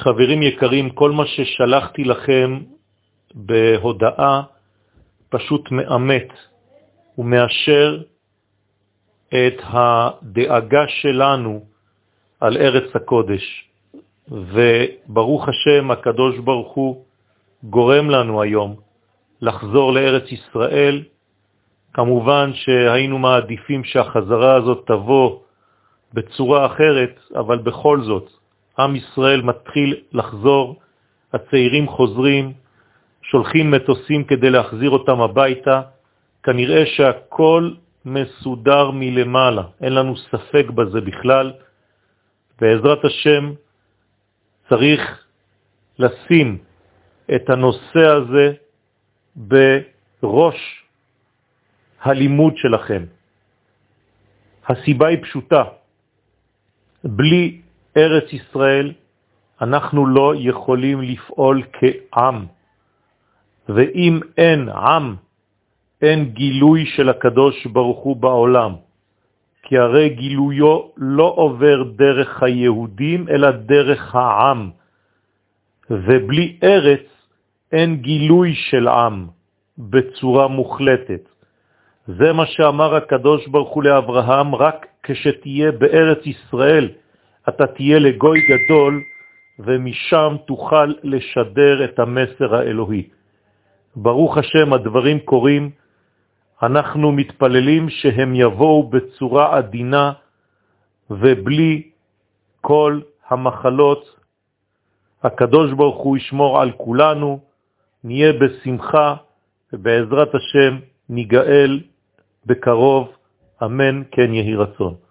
חברים יקרים, כל מה ששלחתי לכם בהודעה פשוט מאמת ומאשר את הדאגה שלנו על ארץ הקודש. וברוך השם, הקדוש ברוך הוא גורם לנו היום לחזור לארץ ישראל. כמובן שהיינו מעדיפים שהחזרה הזאת תבוא בצורה אחרת, אבל בכל זאת, עם ישראל מתחיל לחזור, הצעירים חוזרים, שולחים מטוסים כדי להחזיר אותם הביתה, כנראה שהכל מסודר מלמעלה, אין לנו ספק בזה בכלל. בעזרת השם צריך לשים את הנושא הזה בראש הלימוד שלכם. הסיבה היא פשוטה, בלי ארץ ישראל אנחנו לא יכולים לפעול כעם, ואם אין עם, אין גילוי של הקדוש ברוך הוא בעולם, כי הרי גילויו לא עובר דרך היהודים, אלא דרך העם, ובלי ארץ אין גילוי של עם בצורה מוחלטת. זה מה שאמר הקדוש ברוך הוא לאברהם, רק כשתהיה בארץ ישראל, אתה תהיה לגוי גדול, ומשם תוכל לשדר את המסר האלוהי. ברוך השם, הדברים קורים, אנחנו מתפללים שהם יבואו בצורה עדינה ובלי כל המחלות. הקדוש ברוך הוא ישמור על כולנו, נהיה בשמחה, ובעזרת השם ניגאל בקרוב, אמן כן יהי רצון.